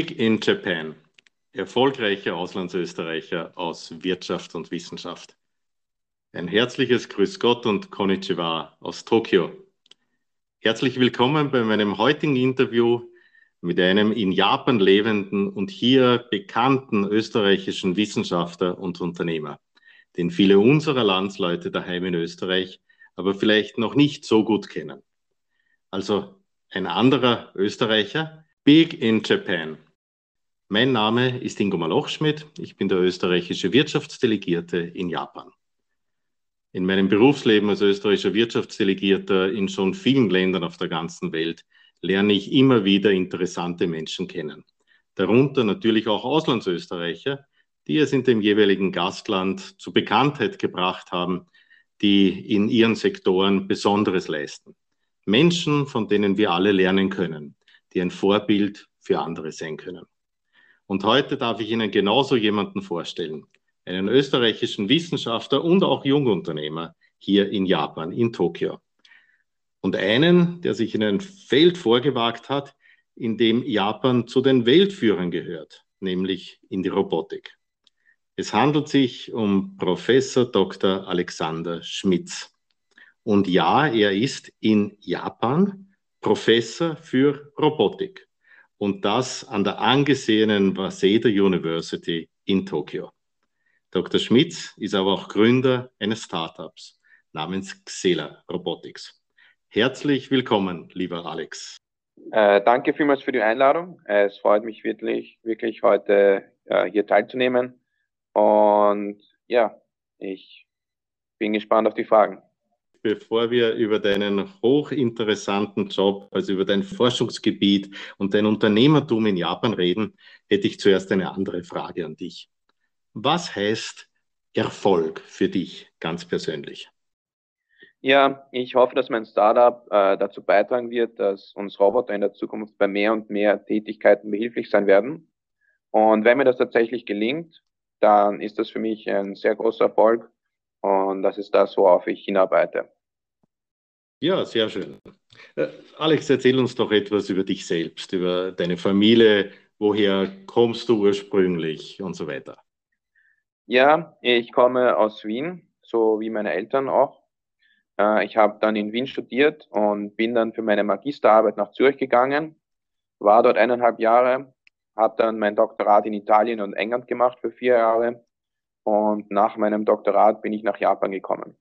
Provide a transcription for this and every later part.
Big in Japan. Erfolgreicher Auslandsösterreicher aus Wirtschaft und Wissenschaft. Ein herzliches Grüß Gott und Konnichiwa aus Tokio. Herzlich willkommen bei meinem heutigen Interview mit einem in Japan lebenden und hier bekannten österreichischen Wissenschaftler und Unternehmer, den viele unserer Landsleute daheim in Österreich aber vielleicht noch nicht so gut kennen. Also ein anderer Österreicher, Big in Japan. Mein Name ist Ingo Malochschmidt. Ich bin der österreichische Wirtschaftsdelegierte in Japan. In meinem Berufsleben als österreichischer Wirtschaftsdelegierter in schon vielen Ländern auf der ganzen Welt lerne ich immer wieder interessante Menschen kennen. Darunter natürlich auch Auslandsösterreicher, die es in dem jeweiligen Gastland zu Bekanntheit gebracht haben, die in ihren Sektoren Besonderes leisten. Menschen, von denen wir alle lernen können die ein Vorbild für andere sein können. Und heute darf ich Ihnen genauso jemanden vorstellen, einen österreichischen Wissenschaftler und auch Jungunternehmer hier in Japan, in Tokio. Und einen, der sich in ein Feld vorgewagt hat, in dem Japan zu den Weltführern gehört, nämlich in die Robotik. Es handelt sich um Professor Dr. Alexander Schmitz. Und ja, er ist in Japan Professor für Robotik und das an der angesehenen Waseda University in Tokio. Dr. Schmitz ist aber auch Gründer eines Startups namens Xela Robotics. Herzlich willkommen, lieber Alex. Äh, danke vielmals für die Einladung. Es freut mich wirklich, wirklich heute äh, hier teilzunehmen. Und ja, ich bin gespannt auf die Fragen bevor wir über deinen hochinteressanten Job, also über dein Forschungsgebiet und dein Unternehmertum in Japan reden, hätte ich zuerst eine andere Frage an dich. Was heißt Erfolg für dich ganz persönlich? Ja, ich hoffe, dass mein Startup äh, dazu beitragen wird, dass uns Roboter in der Zukunft bei mehr und mehr Tätigkeiten behilflich sein werden. Und wenn mir das tatsächlich gelingt, dann ist das für mich ein sehr großer Erfolg und das ist das, worauf ich hinarbeite. Ja, sehr schön. Äh, Alex, erzähl uns doch etwas über dich selbst, über deine Familie, woher kommst du ursprünglich und so weiter. Ja, ich komme aus Wien, so wie meine Eltern auch. Äh, ich habe dann in Wien studiert und bin dann für meine Magisterarbeit nach Zürich gegangen, war dort eineinhalb Jahre, habe dann mein Doktorat in Italien und England gemacht für vier Jahre und nach meinem Doktorat bin ich nach Japan gekommen.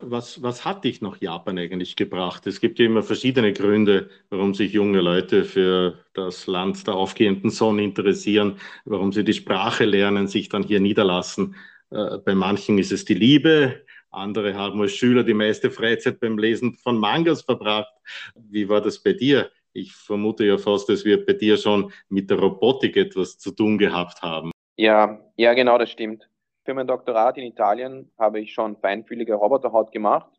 Was, was hat dich nach Japan eigentlich gebracht? Es gibt ja immer verschiedene Gründe, warum sich junge Leute für das Land der aufgehenden Sonne interessieren, warum sie die Sprache lernen, sich dann hier niederlassen. Äh, bei manchen ist es die Liebe, andere haben als Schüler die meiste Freizeit beim Lesen von Mangas verbracht. Wie war das bei dir? Ich vermute ja fast, dass wir bei dir schon mit der Robotik etwas zu tun gehabt haben. Ja, ja, genau, das stimmt. Für mein Doktorat in Italien habe ich schon feinfühlige Roboterhaut gemacht.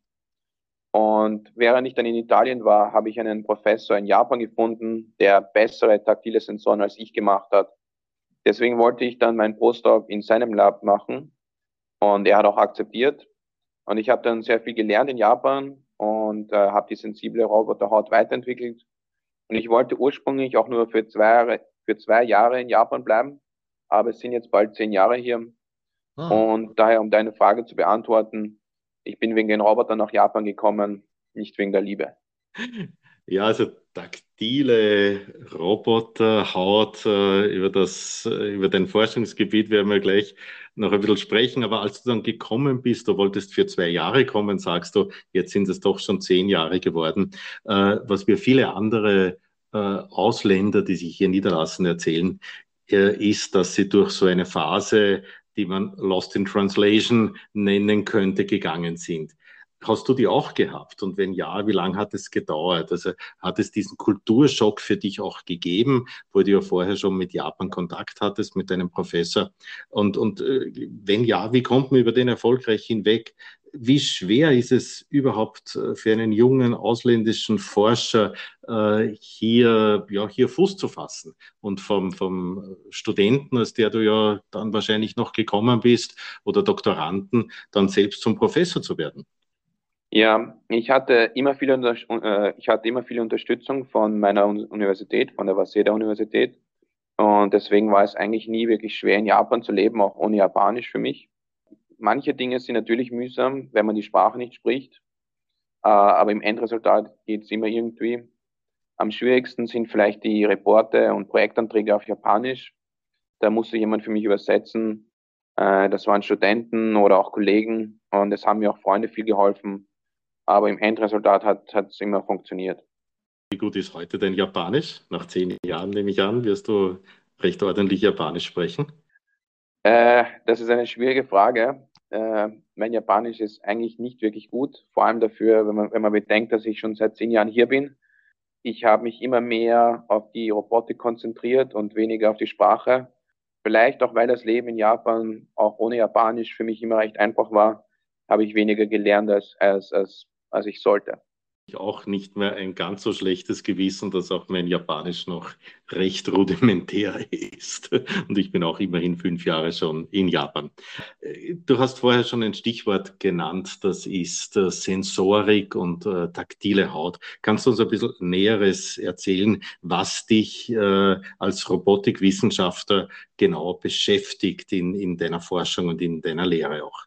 Und während ich dann in Italien war, habe ich einen Professor in Japan gefunden, der bessere taktile Sensoren als ich gemacht hat. Deswegen wollte ich dann meinen Postdoc in seinem Lab machen. Und er hat auch akzeptiert. Und ich habe dann sehr viel gelernt in Japan und äh, habe die sensible Roboterhaut weiterentwickelt. Und ich wollte ursprünglich auch nur für zwei für zwei Jahre in Japan bleiben aber es sind jetzt bald zehn Jahre hier. Ah. Und daher, um deine Frage zu beantworten, ich bin wegen den Robotern nach Japan gekommen, nicht wegen der Liebe. Ja, also taktile Roboterhaut, äh, über, das, äh, über dein Forschungsgebiet werden wir gleich noch ein bisschen sprechen. Aber als du dann gekommen bist, du wolltest für zwei Jahre kommen, sagst du, jetzt sind es doch schon zehn Jahre geworden, äh, was wir viele andere äh, Ausländer, die sich hier niederlassen, erzählen, ist, dass sie durch so eine Phase, die man Lost in Translation nennen könnte, gegangen sind. Hast du die auch gehabt? Und wenn ja, wie lange hat es gedauert? Also hat es diesen Kulturschock für dich auch gegeben, wo du ja vorher schon mit Japan Kontakt hattest, mit deinem Professor? Und, und äh, wenn ja, wie kommt man über den erfolgreich hinweg? wie schwer ist es überhaupt äh, für einen jungen ausländischen Forscher, äh, hier, ja, hier Fuß zu fassen und vom, vom Studenten, als der du ja dann wahrscheinlich noch gekommen bist, oder Doktoranden, dann selbst zum Professor zu werden? Ja, ich hatte immer viel, äh, ich hatte immer viel Unterstützung von meiner Universität, von der Waseda Universität. Und deswegen war es eigentlich nie wirklich schwer, in Japan zu leben, auch ohne Japanisch für mich. Manche Dinge sind natürlich mühsam, wenn man die Sprache nicht spricht. Äh, aber im Endresultat geht es immer irgendwie. Am schwierigsten sind vielleicht die Reporte und Projektanträge auf Japanisch. Da musste jemand für mich übersetzen. Äh, das waren Studenten oder auch Kollegen und es haben mir auch Freunde viel geholfen. Aber im Endresultat hat es immer funktioniert. Wie gut ist heute dein Japanisch? Nach zehn Jahren nehme ich an, wirst du recht ordentlich Japanisch sprechen? Äh, das ist eine schwierige Frage. Äh, mein Japanisch ist eigentlich nicht wirklich gut, vor allem dafür, wenn man, wenn man bedenkt, dass ich schon seit zehn Jahren hier bin. Ich habe mich immer mehr auf die Robotik konzentriert und weniger auf die Sprache. Vielleicht auch, weil das Leben in Japan auch ohne Japanisch für mich immer recht einfach war, habe ich weniger gelernt als, als, als als ich sollte. Auch nicht mehr ein ganz so schlechtes Gewissen, dass auch mein Japanisch noch recht rudimentär ist. Und ich bin auch immerhin fünf Jahre schon in Japan. Du hast vorher schon ein Stichwort genannt, das ist äh, Sensorik und äh, taktile Haut. Kannst du uns ein bisschen Näheres erzählen, was dich äh, als Robotikwissenschaftler genau beschäftigt in, in deiner Forschung und in deiner Lehre auch?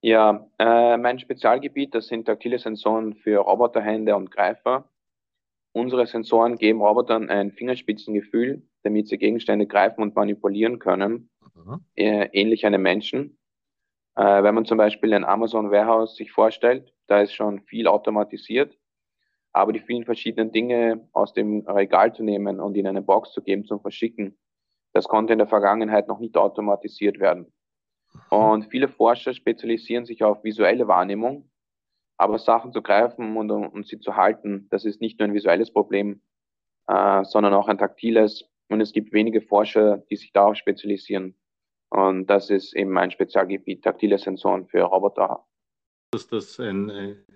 Ja, äh, mein Spezialgebiet, das sind taktile Sensoren für Roboterhände und Greifer. Unsere Sensoren geben Robotern ein Fingerspitzengefühl, damit sie Gegenstände greifen und manipulieren können, mhm. äh, ähnlich einem Menschen. Äh, wenn man zum Beispiel ein Amazon Warehouse sich vorstellt, da ist schon viel automatisiert, aber die vielen verschiedenen Dinge aus dem Regal zu nehmen und in eine Box zu geben zum Verschicken, das konnte in der Vergangenheit noch nicht automatisiert werden. Und viele Forscher spezialisieren sich auf visuelle Wahrnehmung, aber Sachen zu greifen und, und sie zu halten, das ist nicht nur ein visuelles Problem, äh, sondern auch ein taktiles. Und es gibt wenige Forscher, die sich darauf spezialisieren. Und das ist eben mein Spezialgebiet, taktile Sensoren für Roboter. Dass das ein,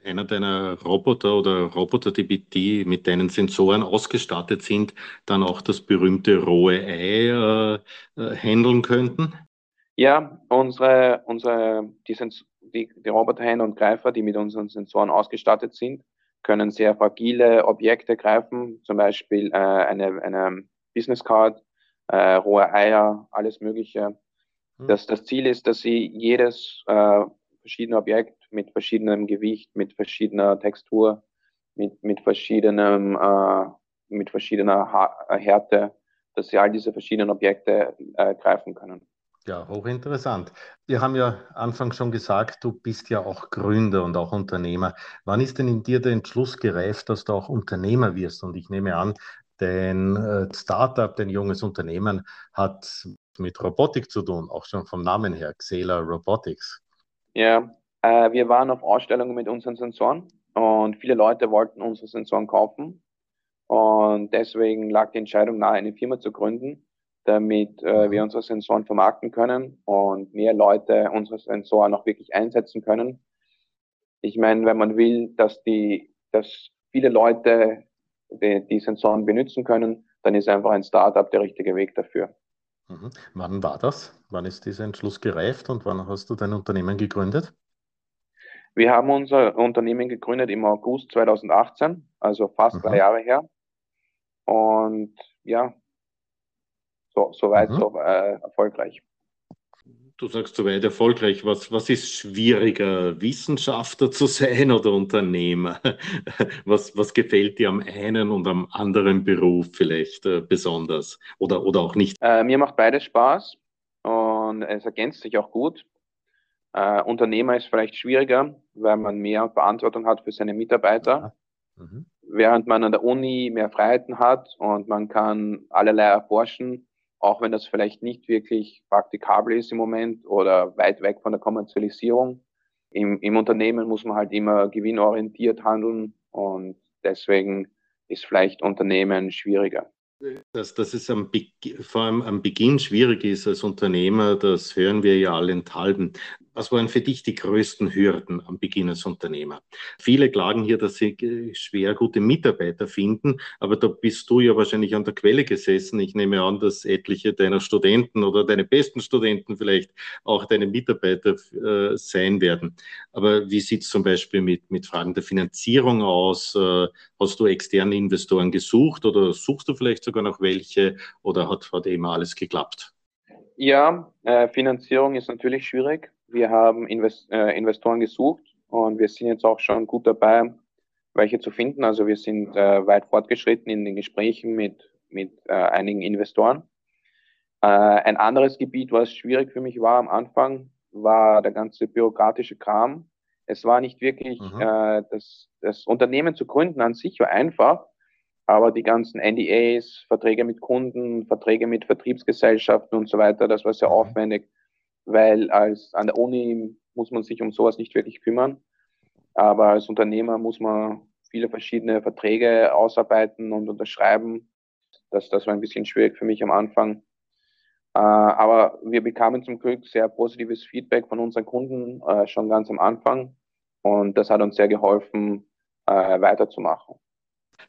einer deiner Roboter oder Roboter, die mit deinen Sensoren ausgestattet sind, dann auch das berühmte rohe Ei äh, äh, handeln könnten? Ja, unsere, unsere, die, Sens die, die Roboterhände und Greifer, die mit unseren Sensoren ausgestattet sind, können sehr fragile Objekte greifen, zum Beispiel äh, eine, eine Business Card, äh, rohe Eier, alles Mögliche. Mhm. Das, das Ziel ist, dass sie jedes äh, verschiedene Objekt mit verschiedenem Gewicht, mit verschiedener Textur, mit, mit verschiedenem, äh, mit verschiedener ha Härte, dass sie all diese verschiedenen Objekte äh, greifen können. Ja, hochinteressant. Wir haben ja anfangs schon gesagt, du bist ja auch Gründer und auch Unternehmer. Wann ist denn in dir der Entschluss gereift, dass du auch Unternehmer wirst? Und ich nehme an, dein äh, Startup, dein junges Unternehmen hat mit Robotik zu tun, auch schon vom Namen her, Xela Robotics. Ja, äh, wir waren auf Ausstellungen mit unseren Sensoren und viele Leute wollten unsere Sensoren kaufen. Und deswegen lag die Entscheidung nahe, eine Firma zu gründen damit äh, wir mhm. unsere Sensoren vermarkten können und mehr Leute unsere Sensoren auch wirklich einsetzen können. Ich meine, wenn man will, dass die, dass viele Leute die, die Sensoren benutzen können, dann ist einfach ein Startup der richtige Weg dafür. Mhm. Wann war das? Wann ist dieser Entschluss gereift und wann hast du dein Unternehmen gegründet? Wir haben unser Unternehmen gegründet im August 2018, also fast mhm. drei Jahre her. Und ja, so, soweit mhm. so äh, erfolgreich. Du sagst soweit erfolgreich. Was, was ist schwieriger, Wissenschaftler zu sein oder Unternehmer? Was, was gefällt dir am einen und am anderen Beruf vielleicht äh, besonders oder, oder auch nicht? Äh, mir macht beides Spaß und es ergänzt sich auch gut. Äh, Unternehmer ist vielleicht schwieriger, weil man mehr Verantwortung hat für seine Mitarbeiter. Mhm. Während man an der Uni mehr Freiheiten hat und man kann allerlei erforschen, auch wenn das vielleicht nicht wirklich praktikabel ist im Moment oder weit weg von der Kommerzialisierung. Im, im Unternehmen muss man halt immer gewinnorientiert handeln und deswegen ist vielleicht Unternehmen schwieriger. Dass, dass es am vor allem am Beginn schwierig ist als Unternehmer, das hören wir ja allenthalben. Was waren für dich die größten Hürden am Beginn als Unternehmer? Viele klagen hier, dass sie äh, schwer gute Mitarbeiter finden, aber da bist du ja wahrscheinlich an der Quelle gesessen. Ich nehme an, dass etliche deiner Studenten oder deine besten Studenten vielleicht auch deine Mitarbeiter äh, sein werden. Aber wie sieht es zum Beispiel mit, mit Fragen der Finanzierung aus? Äh, hast du externe Investoren gesucht oder suchst du vielleicht sogar noch welche oder hat, hat immer alles geklappt? Ja, äh, Finanzierung ist natürlich schwierig. Wir haben Invest äh, Investoren gesucht und wir sind jetzt auch schon gut dabei, welche zu finden. Also wir sind äh, weit fortgeschritten in den Gesprächen mit, mit äh, einigen Investoren. Äh, ein anderes Gebiet, was schwierig für mich war am Anfang, war der ganze bürokratische Kram. Es war nicht wirklich, mhm. äh, das, das Unternehmen zu gründen an sich war einfach, aber die ganzen NDAs, Verträge mit Kunden, Verträge mit Vertriebsgesellschaften und so weiter, das war sehr mhm. aufwendig, weil als an der Uni muss man sich um sowas nicht wirklich kümmern. Aber als Unternehmer muss man viele verschiedene Verträge ausarbeiten und unterschreiben. Das, das war ein bisschen schwierig für mich am Anfang. Äh, aber wir bekamen zum Glück sehr positives Feedback von unseren Kunden äh, schon ganz am Anfang. Und das hat uns sehr geholfen, äh, weiterzumachen.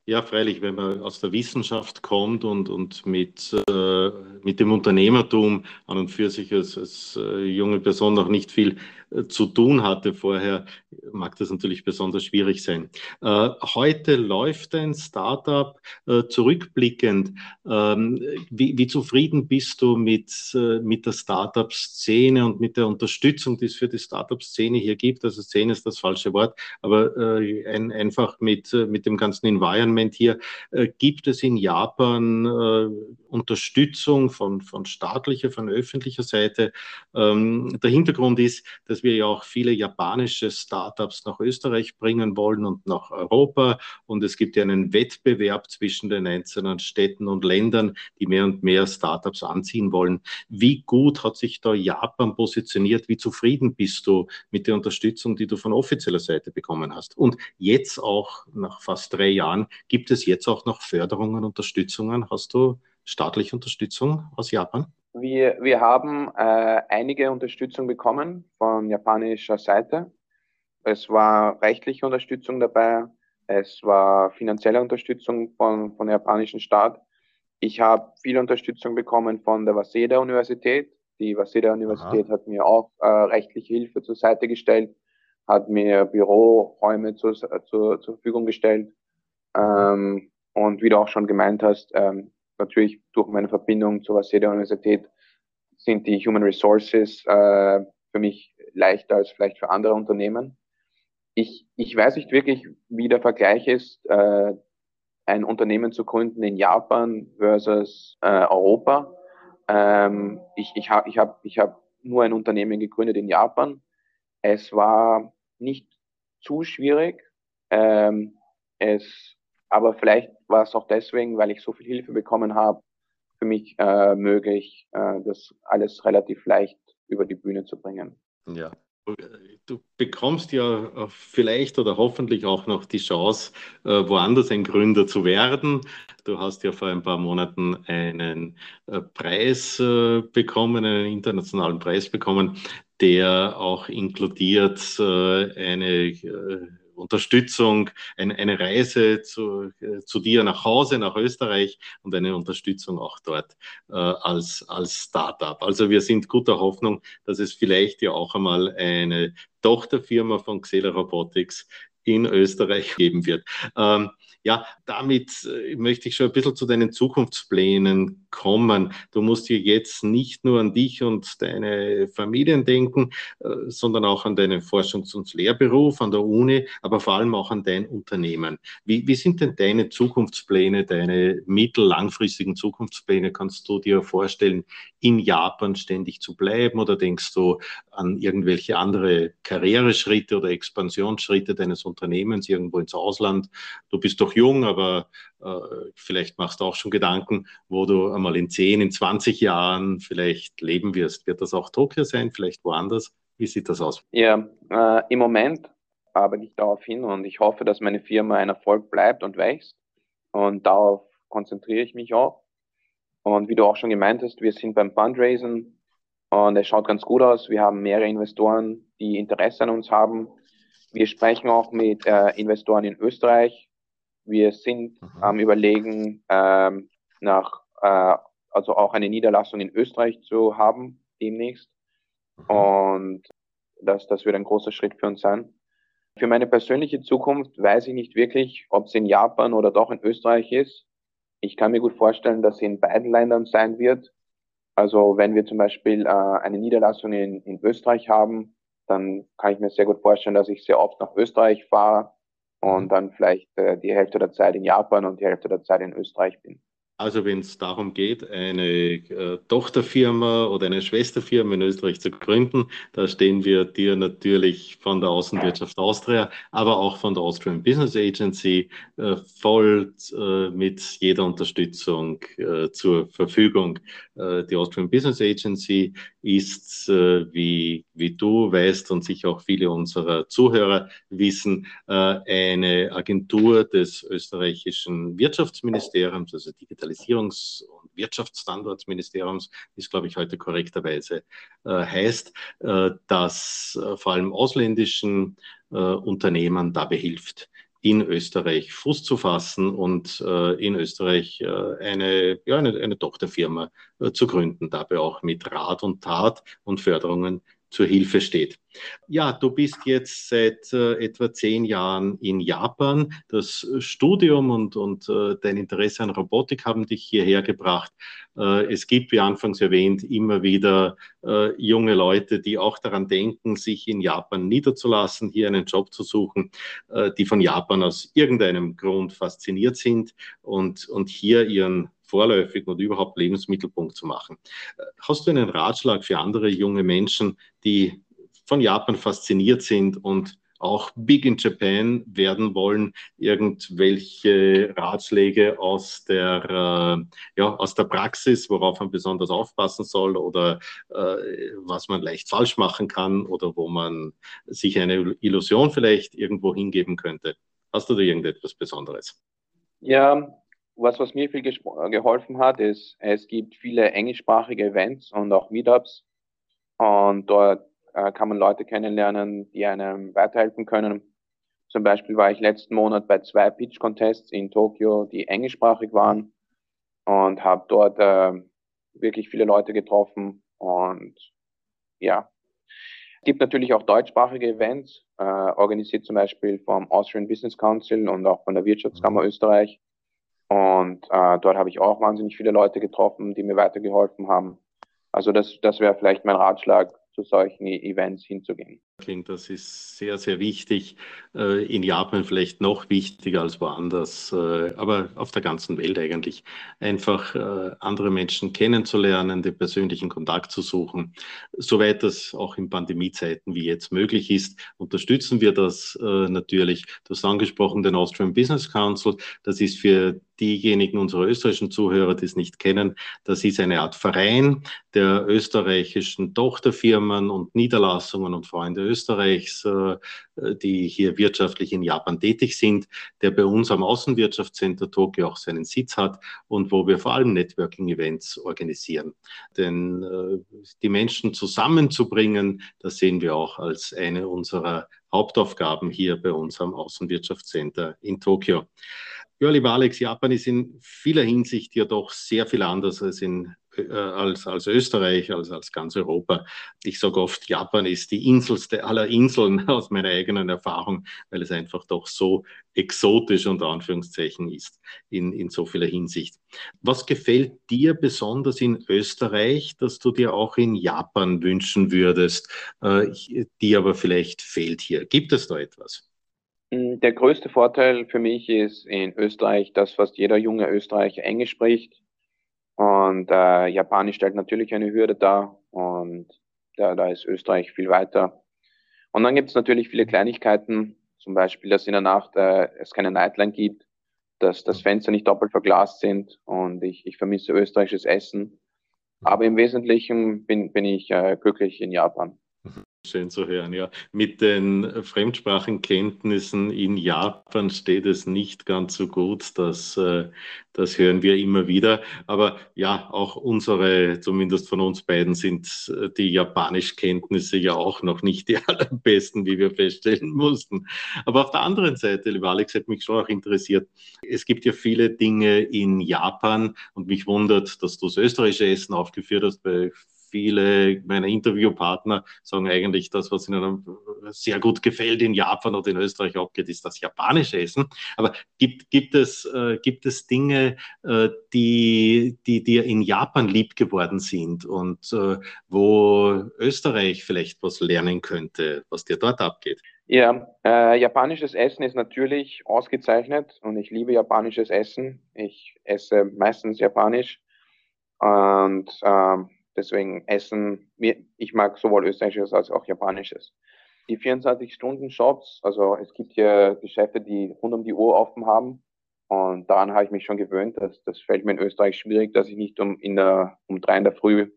Ja, freilich, wenn man aus der Wissenschaft kommt und, und mit, äh, mit dem Unternehmertum an und für sich als, als äh, junge Person noch nicht viel äh, zu tun hatte vorher, mag das natürlich besonders schwierig sein. Äh, heute läuft ein Startup äh, zurückblickend. Ähm, wie, wie, zufrieden bist du mit, äh, mit der Startup-Szene und mit der Unterstützung, die es für die Startup-Szene hier gibt? Also Szene ist das falsche Wort, aber ein, einfach mit, mit dem ganzen Environment Environment hier. Äh, gibt es in Japan äh, Unterstützung von, von staatlicher, von öffentlicher Seite? Ähm, der Hintergrund ist, dass wir ja auch viele japanische Startups nach Österreich bringen wollen und nach Europa. Und es gibt ja einen Wettbewerb zwischen den einzelnen Städten und Ländern, die mehr und mehr Startups anziehen wollen. Wie gut hat sich da Japan positioniert? Wie zufrieden bist du mit der Unterstützung, die du von offizieller Seite bekommen hast? Und jetzt auch nach fast drei Jahren Gibt es jetzt auch noch Förderungen, Unterstützungen? Hast du staatliche Unterstützung aus Japan? Wir, wir haben äh, einige Unterstützung bekommen von japanischer Seite. Es war rechtliche Unterstützung dabei, es war finanzielle Unterstützung von, von der japanischen Staat. Ich habe viel Unterstützung bekommen von der Waseda Universität. Die Waseda Universität Aha. hat mir auch äh, rechtliche Hilfe zur Seite gestellt, hat mir Büroräume zur, zur, zur Verfügung gestellt. Ähm, und wie du auch schon gemeint hast, ähm, natürlich durch meine Verbindung zur Waseda Universität sind die Human Resources äh, für mich leichter als vielleicht für andere Unternehmen. Ich, ich weiß nicht wirklich, wie der Vergleich ist, äh, ein Unternehmen zu gründen in Japan versus äh, Europa. Ähm, ich ich habe ich hab, ich hab nur ein Unternehmen gegründet in Japan. Es war nicht zu schwierig. Ähm, es aber vielleicht war es auch deswegen, weil ich so viel Hilfe bekommen habe, für mich äh, möglich, äh, das alles relativ leicht über die Bühne zu bringen. Ja. Du bekommst ja vielleicht oder hoffentlich auch noch die Chance, äh, woanders ein Gründer zu werden. Du hast ja vor ein paar Monaten einen äh, Preis äh, bekommen, einen internationalen Preis bekommen, der auch inkludiert eine Unterstützung, eine, eine Reise zu, äh, zu dir nach Hause, nach Österreich und eine Unterstützung auch dort äh, als, als Startup. Also wir sind guter Hoffnung, dass es vielleicht ja auch einmal eine Tochterfirma von Xela Robotics in Österreich geben wird. Ähm, ja, damit äh, möchte ich schon ein bisschen zu deinen Zukunftsplänen kommen. Du musst hier jetzt nicht nur an dich und deine Familien denken, äh, sondern auch an deinen Forschungs- und Lehrberuf an der Uni, aber vor allem auch an dein Unternehmen. Wie, wie sind denn deine Zukunftspläne, deine mittel-langfristigen Zukunftspläne? Kannst du dir vorstellen, in Japan ständig zu bleiben oder denkst du an irgendwelche andere Karriereschritte oder Expansionsschritte deines Unternehmens irgendwo ins Ausland? Du bist doch jung, aber äh, vielleicht machst du auch schon Gedanken, wo du einmal in 10, in 20 Jahren vielleicht leben wirst. Wird das auch Tokio sein, vielleicht woanders? Wie sieht das aus? Ja, äh, im Moment arbeite ich darauf hin und ich hoffe, dass meine Firma ein Erfolg bleibt und wächst. Und darauf konzentriere ich mich auch. Und wie du auch schon gemeint hast, wir sind beim Fundraisen Und es schaut ganz gut aus. Wir haben mehrere Investoren, die Interesse an uns haben. Wir sprechen auch mit äh, Investoren in Österreich. Wir sind am Überlegen, ähm, nach, äh, also auch eine Niederlassung in Österreich zu haben demnächst. Mhm. Und das, das wird ein großer Schritt für uns sein. Für meine persönliche Zukunft weiß ich nicht wirklich, ob es in Japan oder doch in Österreich ist. Ich kann mir gut vorstellen, dass sie in beiden Ländern sein wird. Also wenn wir zum Beispiel äh, eine Niederlassung in, in Österreich haben, dann kann ich mir sehr gut vorstellen, dass ich sehr oft nach Österreich fahre und dann vielleicht äh, die Hälfte der Zeit in Japan und die Hälfte der Zeit in Österreich bin. Also wenn es darum geht, eine äh, Tochterfirma oder eine Schwesterfirma in Österreich zu gründen, da stehen wir dir natürlich von der Außenwirtschaft Austria, aber auch von der Austrian Business Agency äh, voll äh, mit jeder Unterstützung äh, zur Verfügung. Äh, die Austrian Business Agency ist, äh, wie, wie du weißt und sicher auch viele unserer Zuhörer wissen, eine Agentur des österreichischen Wirtschaftsministeriums, also Digital Digitalisierungs- und Wirtschaftsstandardsministeriums, ist, glaube ich, heute korrekterweise äh, heißt, äh, das äh, vor allem ausländischen äh, Unternehmen dabei hilft, in Österreich Fuß zu fassen und äh, in Österreich äh, eine, ja, eine, eine Tochterfirma zu gründen, dabei auch mit Rat und Tat und Förderungen zur Hilfe steht. Ja, du bist jetzt seit äh, etwa zehn Jahren in Japan. Das Studium und, und äh, dein Interesse an Robotik haben dich hierher gebracht. Äh, es gibt, wie anfangs erwähnt, immer wieder äh, junge Leute, die auch daran denken, sich in Japan niederzulassen, hier einen Job zu suchen, äh, die von Japan aus irgendeinem Grund fasziniert sind und, und hier ihren vorläufigen und überhaupt Lebensmittelpunkt zu machen. Hast du einen Ratschlag für andere junge Menschen, die von Japan fasziniert sind und auch Big in Japan werden wollen, irgendwelche Ratschläge aus der, äh, ja, aus der Praxis, worauf man besonders aufpassen soll oder äh, was man leicht falsch machen kann oder wo man sich eine Illusion vielleicht irgendwo hingeben könnte. Hast du da irgendetwas Besonderes? Ja, was, was mir viel geholfen hat, ist, es gibt viele englischsprachige Events und auch Meetups. Und dort äh, kann man Leute kennenlernen, die einem weiterhelfen können. Zum Beispiel war ich letzten Monat bei zwei Pitch-Contests in Tokio, die englischsprachig waren und habe dort äh, wirklich viele Leute getroffen. Und ja, es gibt natürlich auch deutschsprachige Events, äh, organisiert zum Beispiel vom Austrian Business Council und auch von der Wirtschaftskammer mhm. Österreich. Und äh, dort habe ich auch wahnsinnig viele Leute getroffen, die mir weitergeholfen haben. Also das, das wäre vielleicht mein Ratschlag, zu solchen Events hinzugehen. Das ist sehr, sehr wichtig. Äh, in Japan vielleicht noch wichtiger als woanders, äh, aber auf der ganzen Welt eigentlich. Einfach äh, andere Menschen kennenzulernen, den persönlichen Kontakt zu suchen. Soweit das auch in Pandemiezeiten wie jetzt möglich ist, unterstützen wir das natürlich. Du hast angesprochen den Austrian Business Council. Das ist für diejenigen unserer österreichischen Zuhörer, die es nicht kennen, das ist eine Art Verein der österreichischen Tochterfirmen und Niederlassungen und Freunde Österreichs, äh, die hier wirtschaftlich in Japan tätig sind, der bei uns am Außenwirtschaftscenter Tokio auch seinen Sitz hat und wo wir vor allem Networking-Events organisieren. Denn äh, die Menschen zusammenzubringen, das sehen wir auch als eine unserer Hauptaufgaben hier bei uns am Außenwirtschaftscenter in Tokio. Ja, lieber Alex, Japan ist in vieler Hinsicht ja doch sehr viel anders als, in, als, als Österreich, als, als ganz Europa. Ich sage oft, Japan ist die inselste aller Inseln aus meiner eigenen Erfahrung, weil es einfach doch so exotisch unter Anführungszeichen ist in, in so vieler Hinsicht. Was gefällt dir besonders in Österreich, dass du dir auch in Japan wünschen würdest, äh, die aber vielleicht fehlt hier? Gibt es da etwas? Mm, der größte Vorteil für mich ist in Österreich, dass fast jeder junge Österreicher Englisch spricht. Und äh, Japanisch stellt natürlich eine Hürde dar. Und da, da ist Österreich viel weiter. Und dann gibt es natürlich viele Kleinigkeiten, zum Beispiel, dass in der Nacht äh, es keine Nightline gibt, dass das Fenster nicht doppelt verglast sind und ich, ich vermisse österreichisches Essen. Aber im Wesentlichen bin, bin ich äh, glücklich in Japan. Schön zu hören, ja. Mit den Fremdsprachenkenntnissen in Japan steht es nicht ganz so gut. Das, äh, das hören wir immer wieder. Aber ja, auch unsere, zumindest von uns beiden, sind äh, die Japanischkenntnisse ja auch noch nicht die allerbesten, wie wir feststellen mussten. Aber auf der anderen Seite, lieber Alex, hat mich schon auch interessiert. Es gibt ja viele Dinge in Japan und mich wundert, dass du das österreichische Essen aufgeführt hast bei viele meiner Interviewpartner sagen eigentlich, das, was ihnen sehr gut gefällt in Japan oder in Österreich abgeht, ist das japanische Essen. Aber gibt, gibt, es, äh, gibt es Dinge, äh, die, die dir in Japan lieb geworden sind und äh, wo Österreich vielleicht was lernen könnte, was dir dort abgeht? Ja, äh, japanisches Essen ist natürlich ausgezeichnet und ich liebe japanisches Essen. Ich esse meistens japanisch und ähm, Deswegen Essen, ich mag sowohl österreichisches als auch japanisches. Die 24-Stunden-Shops, also es gibt hier Geschäfte, die rund um die Uhr offen haben. Und daran habe ich mich schon gewöhnt. Das, das fällt mir in Österreich schwierig, dass ich nicht um, in der, um drei in der Früh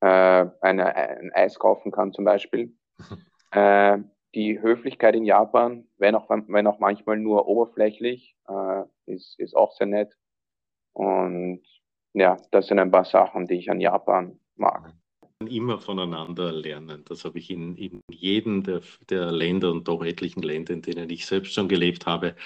äh, eine, ein Eis kaufen kann, zum Beispiel. äh, die Höflichkeit in Japan, wenn auch, wenn auch manchmal nur oberflächlich, äh, ist, ist auch sehr nett. Und ja, das sind ein paar Sachen, die ich an Japan mag. Immer voneinander lernen. Das habe ich in, in jedem der, der, Länder und doch etlichen Ländern, in denen ich selbst schon gelebt habe,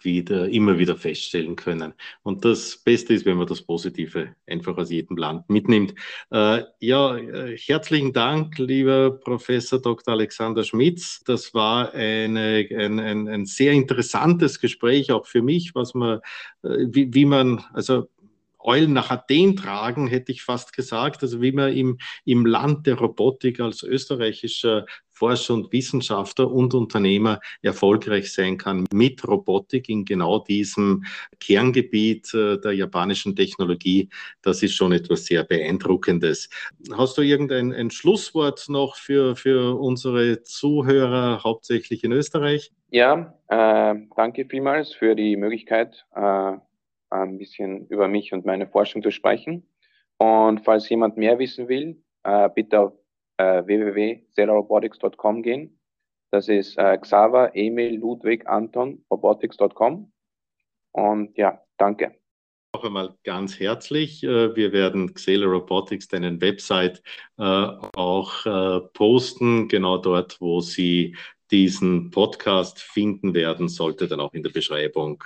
wieder, immer wieder feststellen können. Und das Beste ist, wenn man das Positive einfach aus jedem Land mitnimmt. Äh, ja, äh, herzlichen Dank, lieber Professor Dr. Alexander Schmitz. Das war eine, ein, ein, ein sehr interessantes Gespräch, auch für mich, was man, äh, wie, wie man, also Eulen nach Athen tragen, hätte ich fast gesagt. Also wie man im, im Land der Robotik als österreichischer Forscher und Wissenschaftler und Unternehmer erfolgreich sein kann mit Robotik in genau diesem Kerngebiet äh, der japanischen Technologie. Das ist schon etwas sehr Beeindruckendes. Hast du irgendein ein Schlusswort noch für, für unsere Zuhörer, hauptsächlich in Österreich? Ja, äh, danke vielmals für die Möglichkeit, äh, ein bisschen über mich und meine Forschung zu sprechen. Und falls jemand mehr wissen will, äh, bitte auf äh, www.cellularrobotics.com gehen. Das ist äh, Xaver, Emil, Ludwig, Anton, robotics.com. Und ja, danke. Noch einmal ganz herzlich. Äh, wir werden Xela Robotics, deinen Website, äh, auch posten, genau dort, wo Sie diesen Podcast finden werden, sollte dann auch in der Beschreibung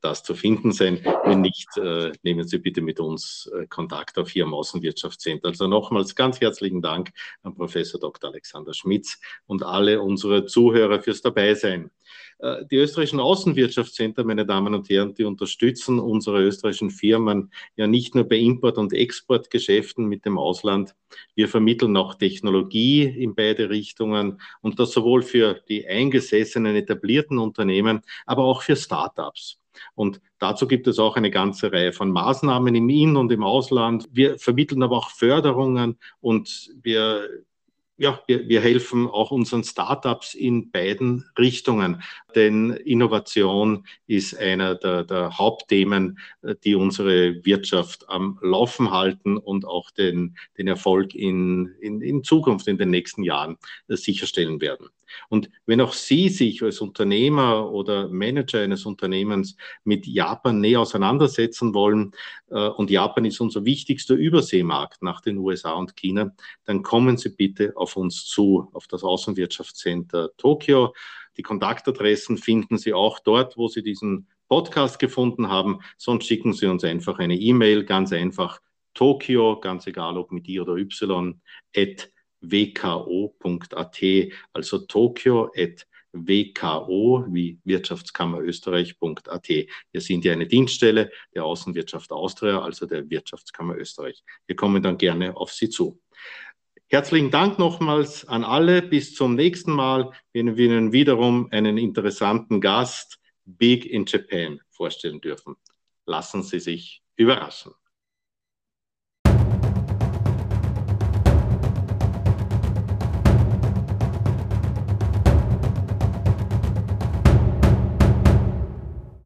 das zu finden sein. Wenn nicht, äh, nehmen Sie bitte mit uns äh, Kontakt auf hier am Außenwirtschaftscenter. Also nochmals ganz herzlichen Dank an Professor Dr. Alexander Schmitz und alle unsere Zuhörer fürs Dabeisein. Äh, die österreichischen Außenwirtschaftscenter, meine Damen und Herren, die unterstützen unsere österreichischen Firmen ja nicht nur bei Import- und Exportgeschäften mit dem Ausland. Wir vermitteln auch Technologie in beide Richtungen und das sowohl für die eingesessenen, etablierten Unternehmen, aber auch für Startups. Und dazu gibt es auch eine ganze Reihe von Maßnahmen im In- und im Ausland. Wir vermitteln aber auch Förderungen und wir ja, wir, wir, helfen auch unseren Startups in beiden Richtungen, denn Innovation ist einer der, der, Hauptthemen, die unsere Wirtschaft am Laufen halten und auch den, den Erfolg in, in, in Zukunft, in den nächsten Jahren sicherstellen werden. Und wenn auch Sie sich als Unternehmer oder Manager eines Unternehmens mit Japan näher auseinandersetzen wollen, äh, und Japan ist unser wichtigster Überseemarkt nach den USA und China, dann kommen Sie bitte auf uns zu, auf das Außenwirtschaftscenter Tokio. Die Kontaktadressen finden Sie auch dort, wo Sie diesen Podcast gefunden haben. Sonst schicken Sie uns einfach eine E-Mail, ganz einfach Tokio, ganz egal ob mit I oder Y, at wko.at, also Tokio at WKO wie Wirtschaftskammer Österreich.at. Wir sind ja eine Dienststelle der Außenwirtschaft Austria, also der Wirtschaftskammer Österreich. Wir kommen dann gerne auf Sie zu. Herzlichen Dank nochmals an alle. Bis zum nächsten Mal, wenn wir Ihnen wiederum einen interessanten Gast Big in Japan vorstellen dürfen. Lassen Sie sich überraschen.